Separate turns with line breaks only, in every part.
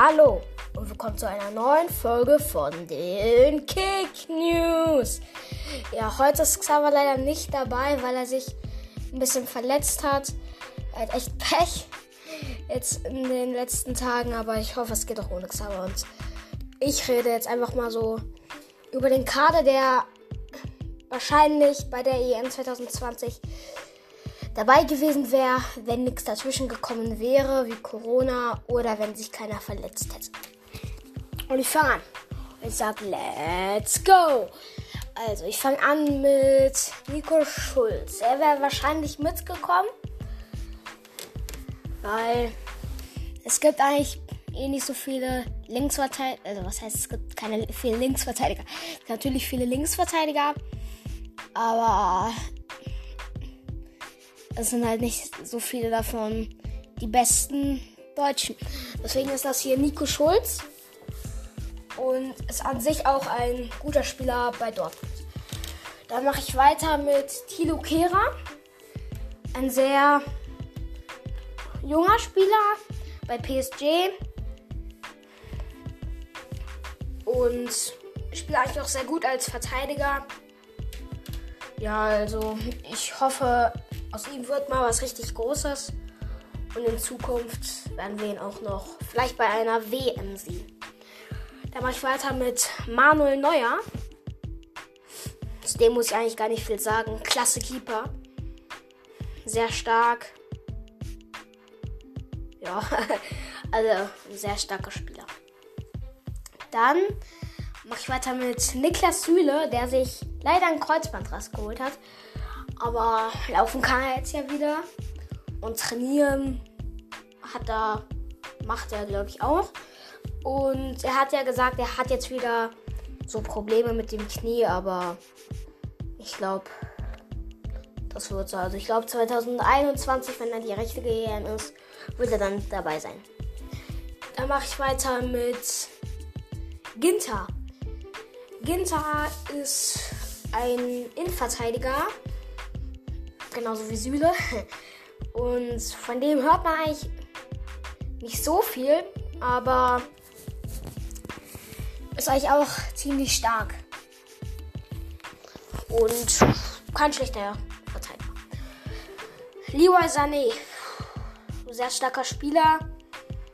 Hallo und willkommen zu einer neuen Folge von den Kick News. Ja, heute ist Xaver leider nicht dabei, weil er sich ein bisschen verletzt hat. Er hat echt Pech jetzt in den letzten Tagen, aber ich hoffe, es geht auch ohne Xaver. Und ich rede jetzt einfach mal so über den Kader, der wahrscheinlich bei der EM 2020 dabei gewesen wäre, wenn nichts dazwischen gekommen wäre, wie Corona oder wenn sich keiner verletzt hätte. Und ich fange an. Ich sage, let's go! Also, ich fange an mit Nico Schulz. Er wäre wahrscheinlich mitgekommen, weil es gibt eigentlich eh nicht so viele Linksverteidiger. Also, was heißt, es gibt keine vielen Linksverteidiger. Natürlich viele Linksverteidiger, aber es sind halt nicht so viele davon die besten Deutschen. Deswegen ist das hier Nico Schulz und ist an sich auch ein guter Spieler bei Dortmund. Dann mache ich weiter mit Thilo Kehrer, ein sehr junger Spieler bei PSG und spielt eigentlich auch sehr gut als Verteidiger. Ja, also ich hoffe, aus ihm wird mal was richtig Großes. Und in Zukunft werden wir ihn auch noch vielleicht bei einer WM sehen. Dann mache ich weiter mit Manuel Neuer. Zu dem muss ich eigentlich gar nicht viel sagen. Klasse Keeper. Sehr stark. Ja, also ein sehr starker Spieler. Dann mache ich weiter mit Niklas Süle, der sich leider einen Kreuzbandriss geholt hat. Aber laufen kann er jetzt ja wieder. Und trainieren hat er, macht er, glaube ich, auch. Und er hat ja gesagt, er hat jetzt wieder so Probleme mit dem Knie, aber ich glaube, das wird so. Also ich glaube 2021, wenn dann die richtige EM ist, wird er dann dabei sein. Dann mache ich weiter mit Ginter. Ginter ist ein Innenverteidiger, genauso wie Süle. Und von dem hört man eigentlich nicht so viel, aber ist eigentlich auch ziemlich stark. Und kein schlechter Verteidiger. Leroy Sané, sehr starker Spieler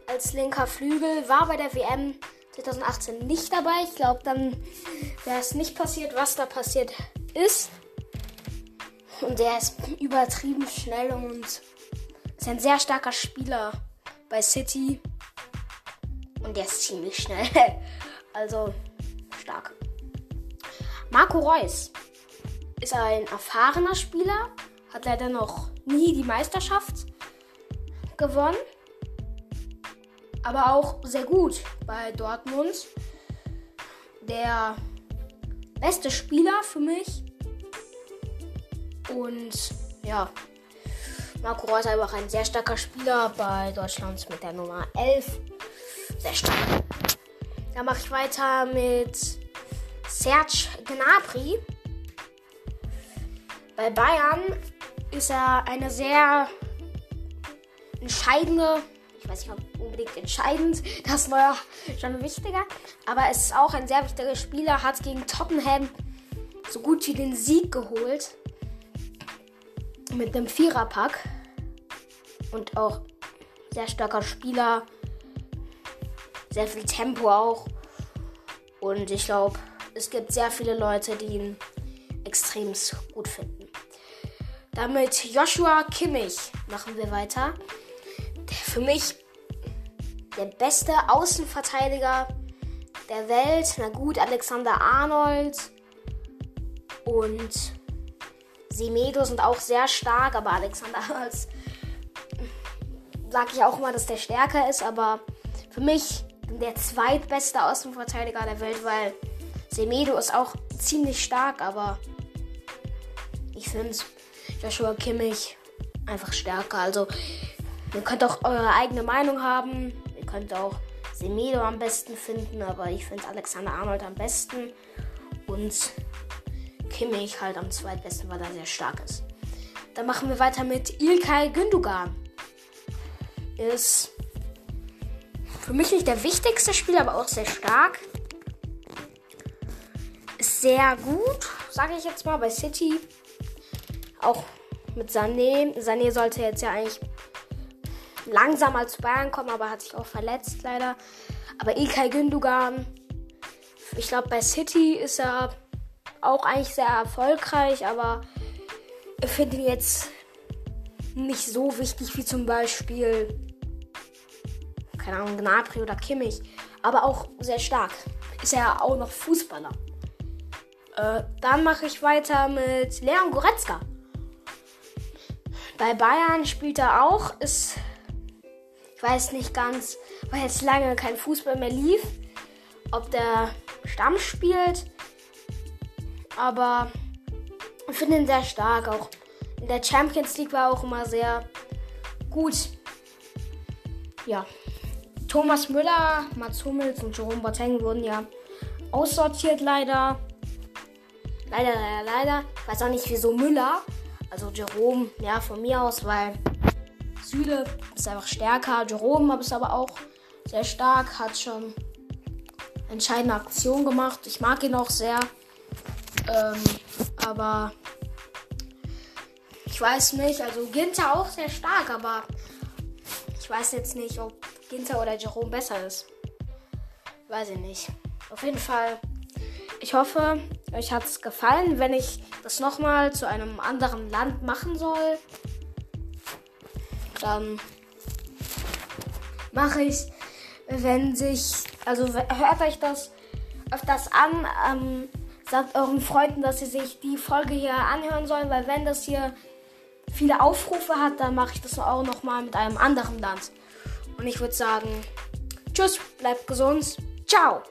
als linker Flügel, war bei der WM 2018 nicht dabei. Ich glaube, dann wäre es nicht passiert, was da passiert ist. Und der ist übertrieben schnell und ist ein sehr starker Spieler bei City. Und der ist ziemlich schnell. Also stark. Marco Reus ist ein erfahrener Spieler, hat leider noch nie die Meisterschaft gewonnen. Aber auch sehr gut bei Dortmund. Der beste Spieler für mich und ja, Marco Reus ist einfach ein sehr starker Spieler bei Deutschland mit der Nummer 11. Sehr stark. Dann mache ich weiter mit Serge Gnabry. Bei Bayern ist er eine sehr entscheidende, ich weiß nicht, ob unbedingt entscheidend, das war schon wichtiger, aber es ist auch ein sehr wichtiger Spieler, hat gegen Tottenham so gut wie den Sieg geholt mit einem Viererpack und auch sehr starker Spieler, sehr viel Tempo auch. Und ich glaube, es gibt sehr viele Leute, die ihn extrem gut finden. Damit Joshua Kimmich machen wir weiter. Der für mich der beste Außenverteidiger der Welt. Na gut, Alexander Arnold und Semedo sind auch sehr stark, aber Alexander Arnold sage ich auch mal, dass der stärker ist, aber für mich der zweitbeste Außenverteidiger der Welt, weil Semedo ist auch ziemlich stark, aber ich finde Joshua Kimmich einfach stärker. Also ihr könnt auch eure eigene Meinung haben. Ihr könnt auch Semedo am besten finden, aber ich finde Alexander Arnold am besten. Und Kimmich halt am zweitbesten, weil er sehr stark ist. Dann machen wir weiter mit Ilkay Gündogan. Ist für mich nicht der wichtigste Spieler, aber auch sehr stark. Ist sehr gut, sage ich jetzt mal, bei City. Auch mit Sané. Sané sollte jetzt ja eigentlich langsam als Bayern kommen, aber hat sich auch verletzt leider. Aber Ilkay Gündogan, ich glaube bei City ist er auch eigentlich sehr erfolgreich, aber ich finde ihn jetzt nicht so wichtig wie zum Beispiel, keine Ahnung, Gnabry oder Kimmich. Aber auch sehr stark. Ist er auch noch Fußballer. Äh, dann mache ich weiter mit Leon Goretzka. Bei Bayern spielt er auch. Ist, ich weiß nicht ganz, weil jetzt lange kein Fußball mehr lief, ob der Stamm spielt. Aber ich finde ihn sehr stark. Auch in der Champions League war er auch immer sehr gut. Ja. Thomas Müller, Mats Hummels und Jerome Boateng wurden ja aussortiert leider. Leider, leider, leider. Ich weiß auch nicht, wieso Müller. Also Jerome, ja, von mir aus, weil Süle ist einfach stärker. Jerome ist aber auch sehr stark, hat schon entscheidende Aktion gemacht. Ich mag ihn auch sehr. Ähm, aber ich weiß nicht, also Ginter auch sehr stark, aber ich weiß jetzt nicht, ob Ginter oder Jerome besser ist. Weiß ich nicht. Auf jeden Fall, ich hoffe, euch hat es gefallen. Wenn ich das nochmal zu einem anderen Land machen soll, dann mache ich, wenn sich, also hört euch das öfters an, ähm, sagt euren Freunden, dass sie sich die Folge hier anhören sollen, weil wenn das hier viele Aufrufe hat, dann mache ich das auch nochmal mit einem anderen Land. Und ich würde sagen, tschüss, bleibt gesund, ciao.